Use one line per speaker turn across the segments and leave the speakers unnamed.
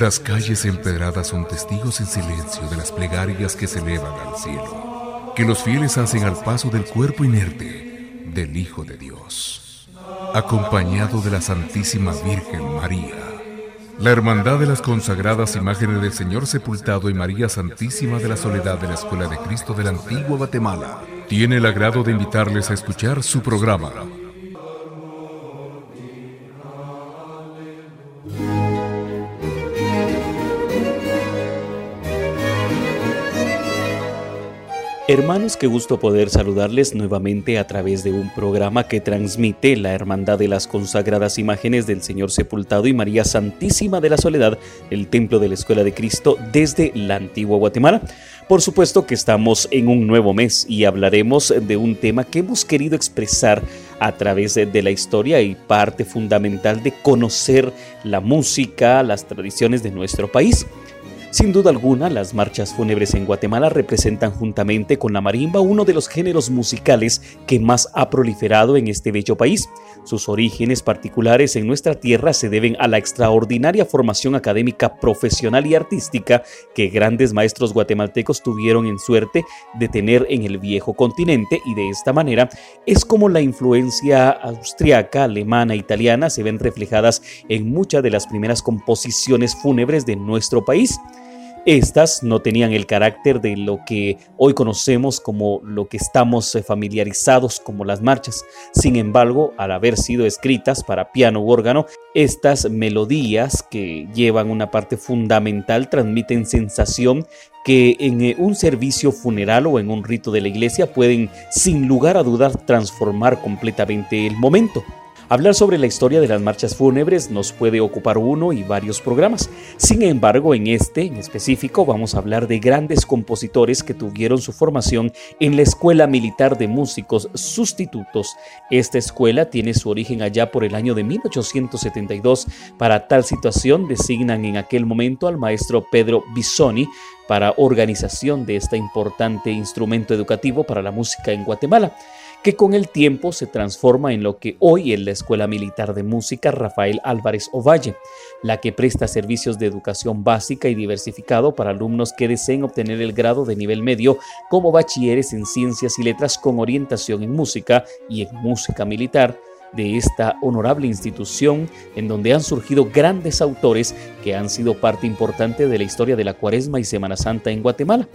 Las calles empedradas son testigos en silencio de las plegarias que se elevan al cielo, que los fieles hacen al paso del cuerpo inerte del Hijo de Dios, acompañado de la Santísima Virgen María. La Hermandad de las consagradas imágenes del Señor sepultado y María Santísima de la Soledad de la Escuela de Cristo de la Antigua Guatemala tiene el agrado de invitarles a escuchar su programa
Hermanos, qué gusto poder saludarles nuevamente a través de un programa que transmite la Hermandad de las Consagradas Imágenes del Señor Sepultado y María Santísima de la Soledad, el Templo de la Escuela de Cristo desde la antigua Guatemala. Por supuesto que estamos en un nuevo mes y hablaremos de un tema que hemos querido expresar a través de la historia y parte fundamental de conocer la música, las tradiciones de nuestro país. Sin duda alguna, las marchas fúnebres en Guatemala representan juntamente con la marimba uno de los géneros musicales que más ha proliferado en este bello país. Sus orígenes particulares en nuestra tierra se deben a la extraordinaria formación académica profesional y artística que grandes maestros guatemaltecos tuvieron en suerte de tener en el viejo continente y de esta manera es como la influencia austriaca, alemana, italiana se ven reflejadas en muchas de las primeras composiciones fúnebres de nuestro país. Estas no tenían el carácter de lo que hoy conocemos como lo que estamos eh, familiarizados como las marchas. Sin embargo, al haber sido escritas para piano u órgano, estas melodías que llevan una parte fundamental transmiten sensación que en eh, un servicio funeral o en un rito de la iglesia pueden sin lugar a dudar transformar completamente el momento. Hablar sobre la historia de las marchas fúnebres nos puede ocupar uno y varios programas. Sin embargo, en este en específico vamos a hablar de grandes compositores que tuvieron su formación en la Escuela Militar de Músicos Sustitutos. Esta escuela tiene su origen allá por el año de 1872. Para tal situación designan en aquel momento al maestro Pedro Bisoni para organización de este importante instrumento educativo para la música en Guatemala que con el tiempo se transforma en lo que hoy es la Escuela Militar de Música Rafael Álvarez Ovalle, la que presta servicios de educación básica y diversificado para alumnos que deseen obtener el grado de nivel medio como bachilleres en ciencias y letras con orientación en música y en música militar de esta honorable institución en donde han surgido grandes autores que han sido parte importante de la historia de la Cuaresma y Semana Santa en Guatemala.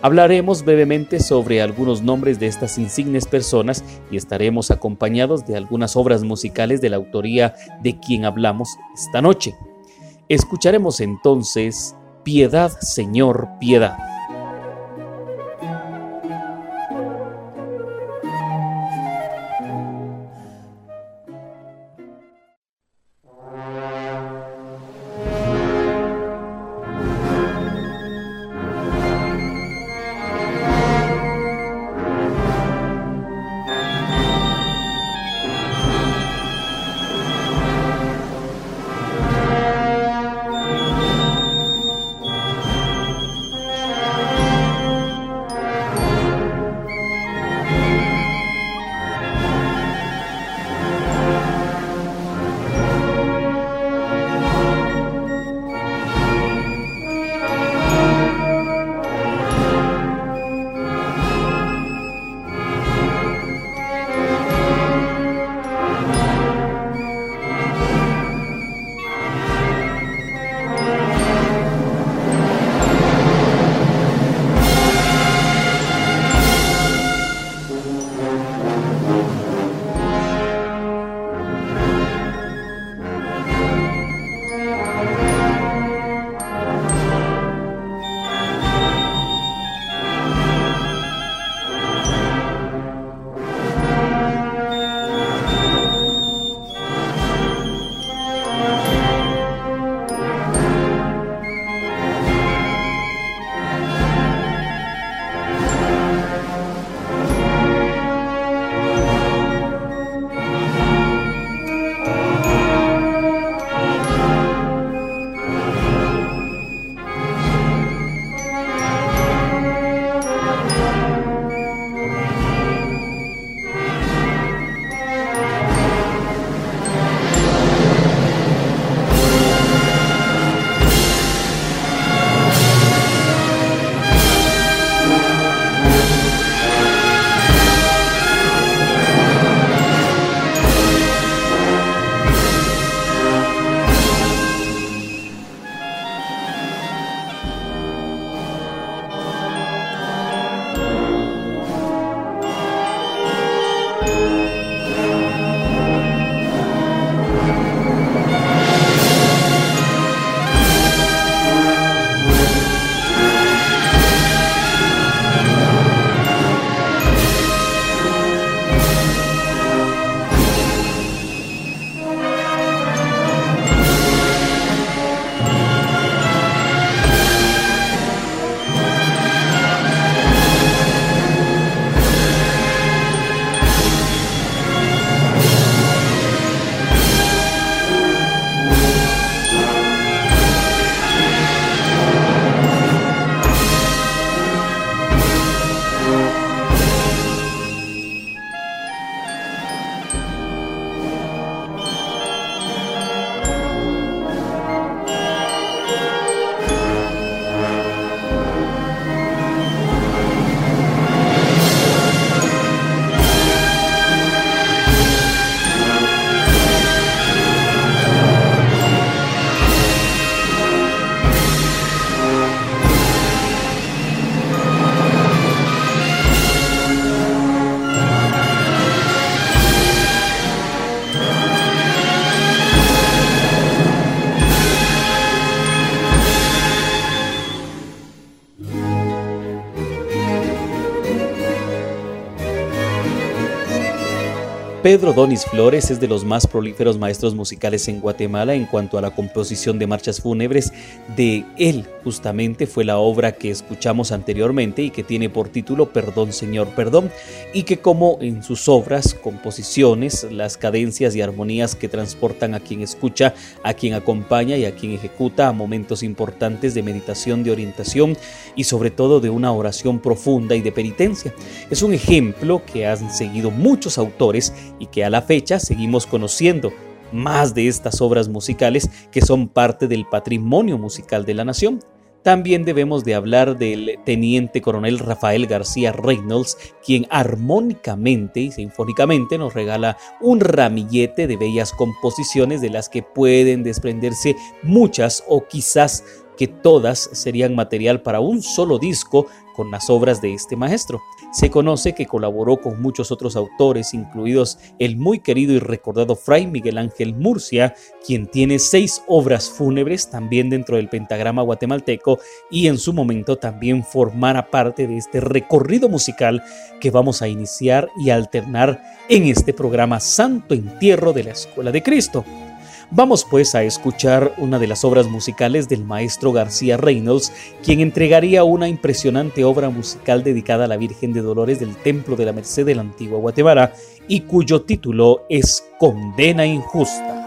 Hablaremos brevemente sobre algunos nombres de estas insignes personas y estaremos acompañados de algunas obras musicales de la autoría de quien hablamos esta noche. Escucharemos entonces Piedad, Señor, piedad. Pedro Donis Flores es de los más prolíferos maestros musicales en Guatemala en cuanto a la composición de marchas fúnebres. De él justamente fue la obra que escuchamos anteriormente y que tiene por título Perdón Señor, Perdón, y que como en sus obras, composiciones, las cadencias y armonías que transportan a quien escucha, a quien acompaña y a quien ejecuta a momentos importantes de meditación, de orientación y sobre todo de una oración profunda y de penitencia. Es un ejemplo que han seguido muchos autores y que a la fecha seguimos conociendo más de estas obras musicales que son parte del patrimonio musical de la nación. También debemos de hablar del teniente coronel Rafael García Reynolds, quien armónicamente y sinfónicamente nos regala un ramillete de bellas composiciones de las que pueden desprenderse muchas o quizás que todas serían material para un solo disco con las obras de este maestro. Se conoce que colaboró con muchos otros autores, incluidos el muy querido y recordado Fray Miguel Ángel Murcia, quien tiene seis obras fúnebres también dentro del pentagrama guatemalteco y en su momento también formara parte de este recorrido musical que vamos a iniciar y alternar en este programa Santo Entierro de la Escuela de Cristo. Vamos pues a escuchar una de las obras musicales del maestro García Reynolds, quien entregaría una impresionante obra musical dedicada a la Virgen de Dolores del Templo de la Merced de la antigua Guatemala y cuyo título es Condena Injusta.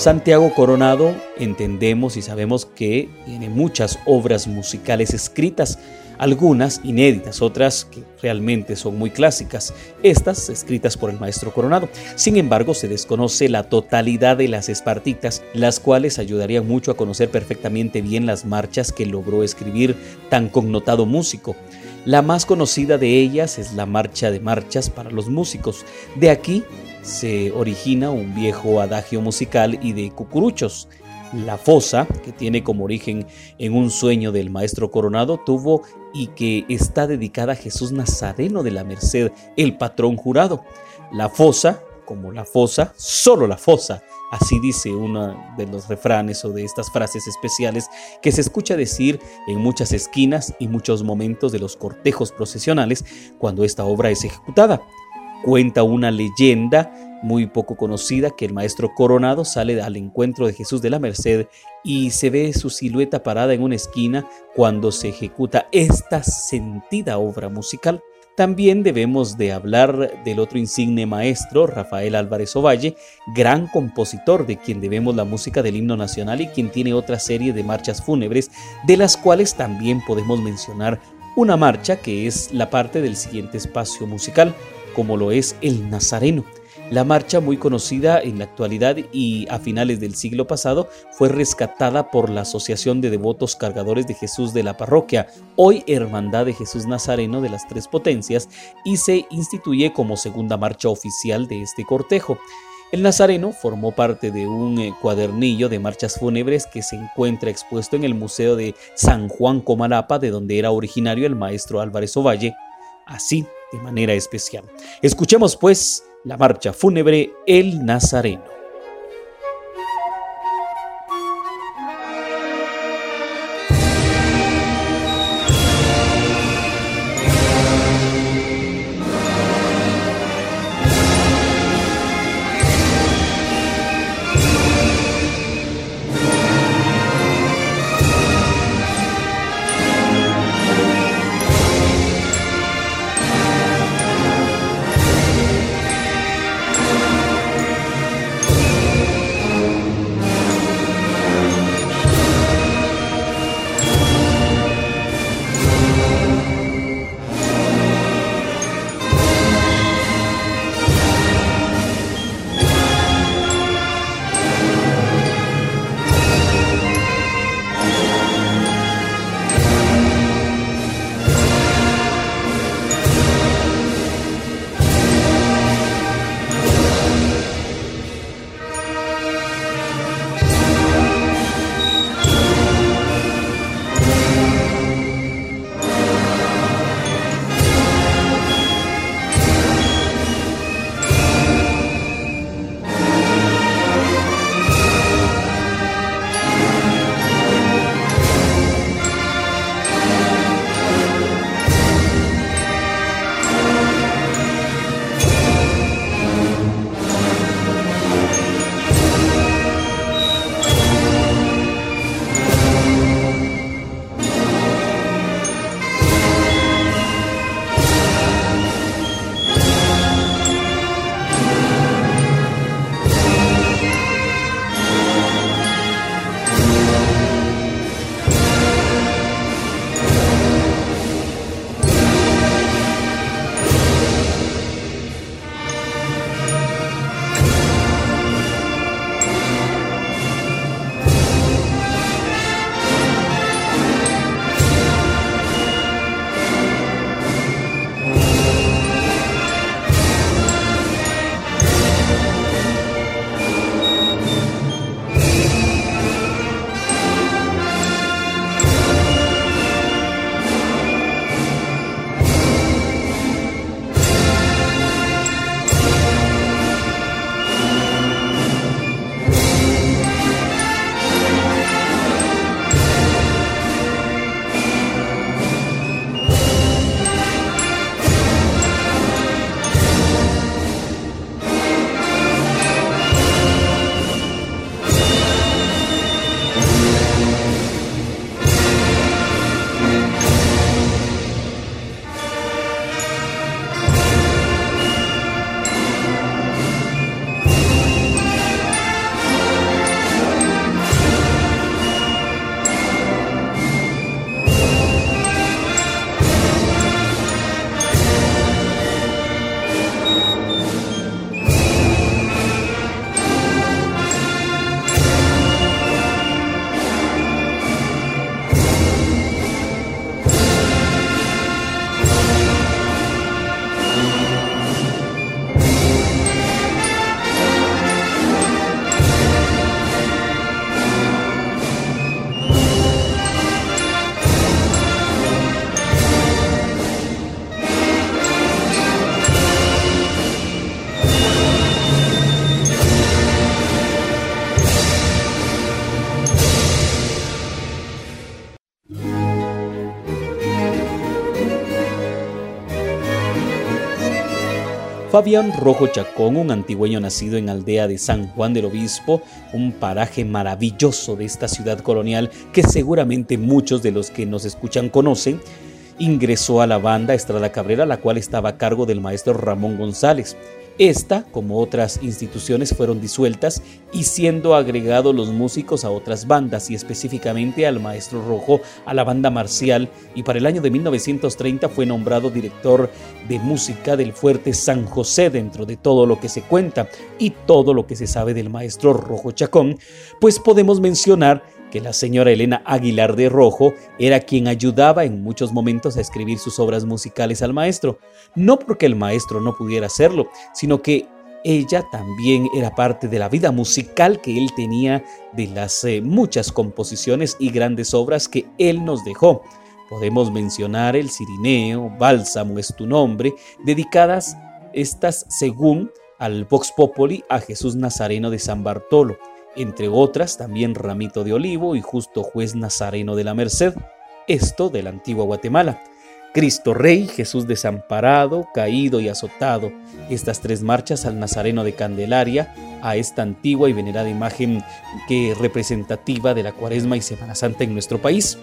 Santiago Coronado entendemos y sabemos que tiene muchas obras musicales escritas, algunas inéditas, otras que realmente son muy clásicas, estas escritas por el maestro Coronado. Sin embargo, se desconoce la totalidad de las espartitas, las cuales ayudarían mucho a conocer perfectamente bien las marchas que logró escribir tan connotado músico. La más conocida de ellas es la Marcha de Marchas para los Músicos. De aquí se origina un viejo adagio musical y de cucuruchos. La fosa, que tiene como origen en un sueño del maestro coronado, tuvo y que está dedicada a Jesús Nazareno de la Merced, el patrón jurado. La fosa, como la fosa, solo la fosa, así dice uno de los refranes o de estas frases especiales que se escucha decir en muchas esquinas y muchos momentos de los cortejos procesionales cuando esta obra es ejecutada. Cuenta una leyenda muy poco conocida que el maestro coronado sale al encuentro de Jesús de la Merced y se ve su silueta parada en una esquina cuando se ejecuta esta sentida obra musical. También debemos de hablar del otro insigne maestro, Rafael Álvarez Ovalle, gran compositor de quien debemos la música del himno nacional y quien tiene otra serie de marchas fúnebres, de las cuales también podemos mencionar una marcha que es la parte del siguiente espacio musical, como lo es el Nazareno. La marcha, muy conocida en la actualidad y a finales del siglo pasado, fue rescatada por la Asociación de Devotos Cargadores de Jesús de la parroquia, hoy Hermandad de Jesús Nazareno de las Tres Potencias, y se instituye como segunda marcha oficial de este cortejo. El Nazareno formó parte de un eh, cuadernillo de marchas fúnebres que se encuentra expuesto en el Museo de San Juan Comalapa, de donde era originario el maestro Álvarez Ovalle, así de manera especial. Escuchemos pues la marcha fúnebre El Nazareno. Fabián Rojo Chacón, un antigüeño nacido en aldea de San Juan del Obispo, un paraje maravilloso de esta ciudad colonial que seguramente muchos de los que nos escuchan conocen, ingresó a la banda Estrada Cabrera, la cual estaba a cargo del maestro Ramón González. Esta, como otras instituciones, fueron disueltas y siendo agregados los músicos a otras bandas y específicamente al Maestro Rojo a la banda marcial y para el año de 1930 fue nombrado director de música del Fuerte San José dentro de todo lo que se cuenta y todo lo que se sabe del Maestro Rojo Chacón, pues podemos mencionar que la señora Elena Aguilar de Rojo era quien ayudaba en muchos momentos a escribir sus obras musicales al maestro, no porque el maestro no pudiera hacerlo, sino que ella también era parte de la vida musical que él tenía, de las eh, muchas composiciones y grandes obras que él nos dejó. Podemos mencionar el Cirineo, Bálsamo es tu nombre, dedicadas estas según al Vox Populi a Jesús Nazareno de San Bartolo entre otras también Ramito de Olivo y Justo Juez Nazareno de la Merced, esto de la antigua Guatemala. Cristo Rey, Jesús desamparado, caído y azotado, estas tres marchas al Nazareno de Candelaria, a esta antigua y venerada imagen que representativa de la Cuaresma y Semana Santa en nuestro país.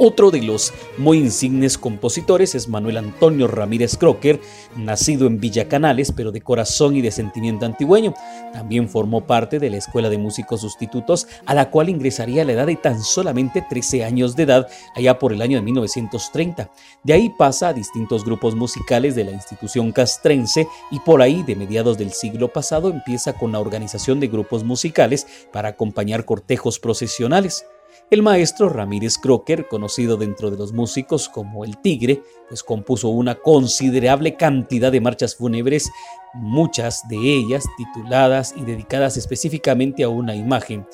Otro de los muy insignes compositores es Manuel Antonio Ramírez Crocker, nacido en Villa Canales, pero de corazón y de sentimiento antigüeño. También formó parte de la Escuela de Músicos Sustitutos, a la cual ingresaría a la edad de tan solamente 13 años de edad, allá por el año de 1930. De ahí pasa a distintos grupos musicales de la institución castrense y por ahí, de mediados del siglo pasado, empieza con la organización de grupos musicales para acompañar cortejos procesionales. El maestro Ramírez Crocker, conocido dentro de los músicos como el Tigre, pues compuso una considerable cantidad de marchas fúnebres, muchas de ellas tituladas y dedicadas específicamente a una imagen.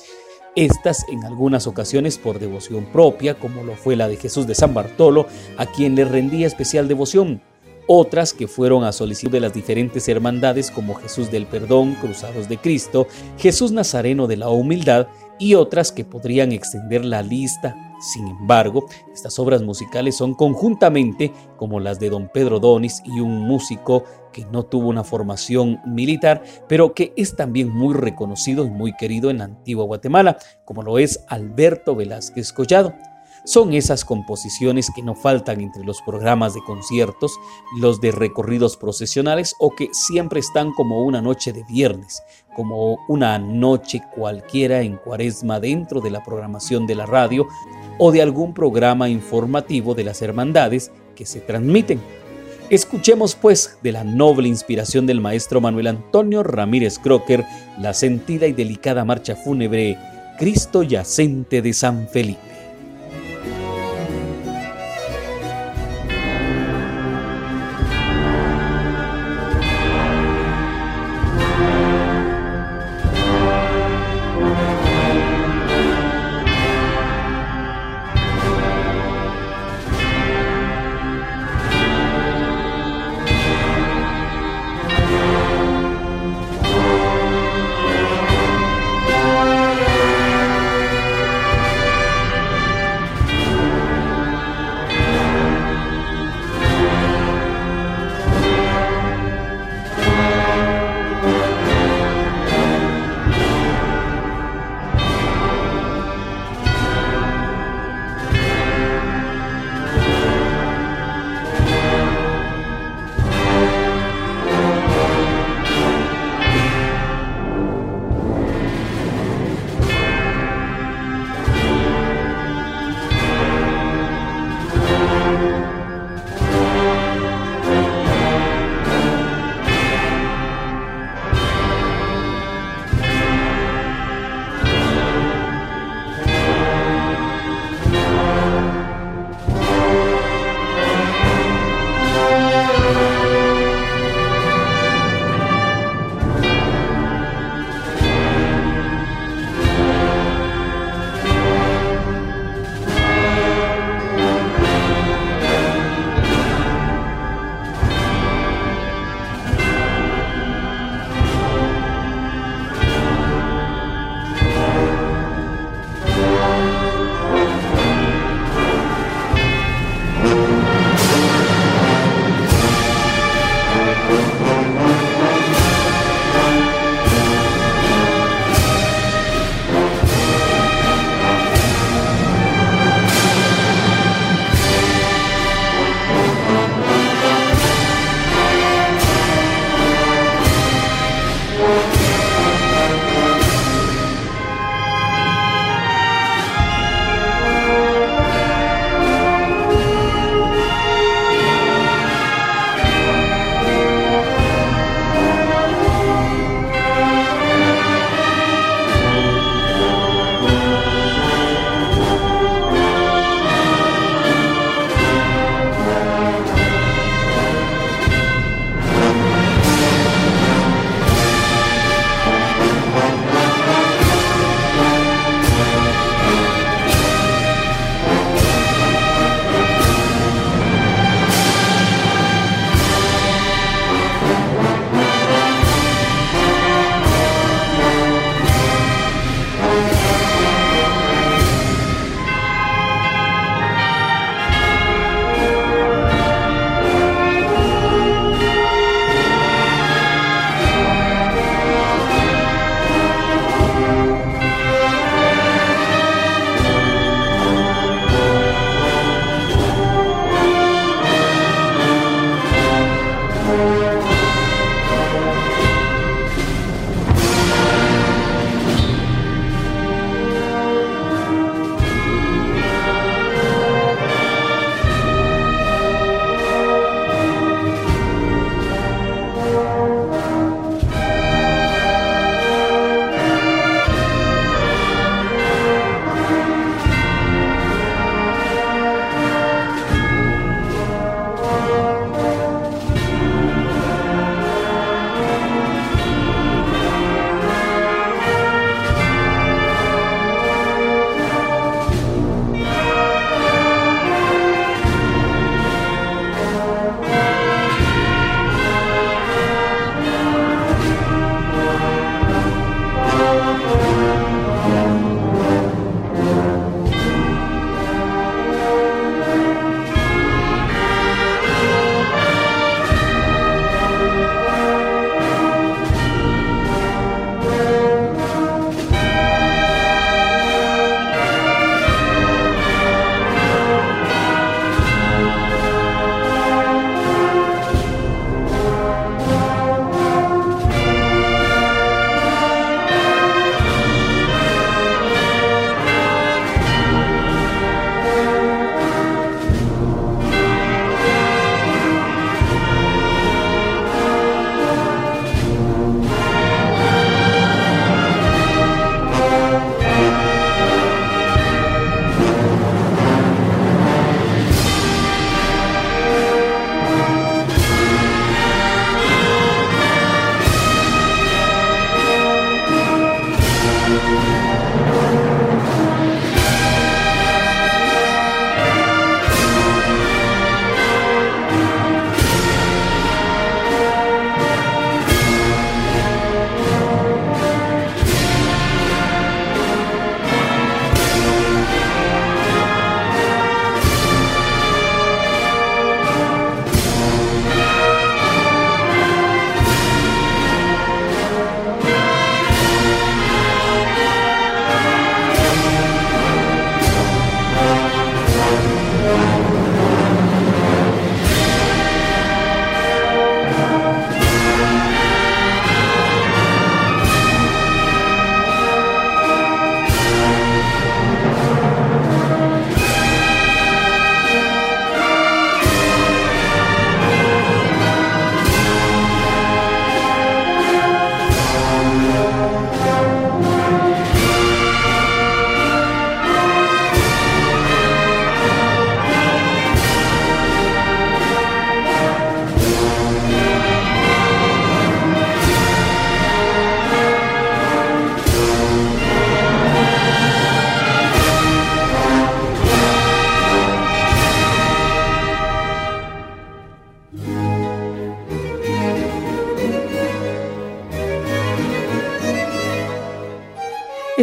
Estas en algunas ocasiones por devoción propia, como lo fue la de Jesús de San Bartolo, a quien le rendía especial devoción, otras que fueron a solicitud de las diferentes hermandades como Jesús del Perdón, Cruzados de Cristo, Jesús Nazareno de la Humildad y otras que podrían extender la lista. Sin embargo, estas obras musicales son conjuntamente como las de don Pedro Donis y un músico que no tuvo una formación militar, pero que es también muy reconocido y muy querido en la antigua Guatemala, como lo es Alberto Velázquez Collado. Son esas composiciones que no faltan entre los programas de conciertos, los de recorridos procesionales o que siempre están como una noche de viernes, como una noche cualquiera en cuaresma dentro de la programación de la radio o de algún programa informativo de las hermandades que se transmiten. Escuchemos pues de la noble inspiración del maestro Manuel Antonio Ramírez Crocker la sentida y delicada marcha fúnebre Cristo yacente de San Felipe.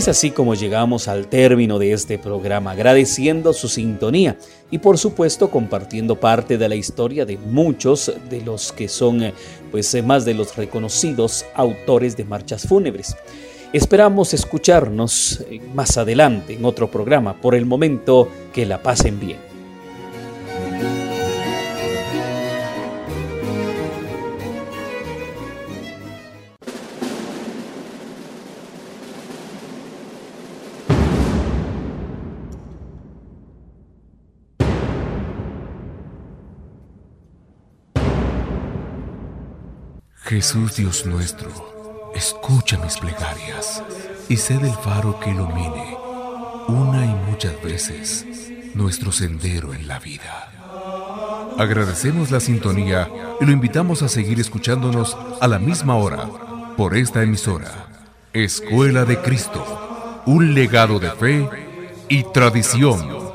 Es así como llegamos al término de este programa, agradeciendo su sintonía y por supuesto compartiendo parte de la historia de muchos de los que son eh, pues eh, más de los reconocidos autores de marchas fúnebres. Esperamos escucharnos eh, más adelante en otro programa. Por el momento, que la pasen bien.
Jesús Dios nuestro, escucha mis plegarias y sé del faro que ilumine una y muchas veces nuestro sendero en la vida. Agradecemos la sintonía y lo invitamos a seguir escuchándonos a la misma hora por esta emisora. Escuela de Cristo, un legado de fe y tradición.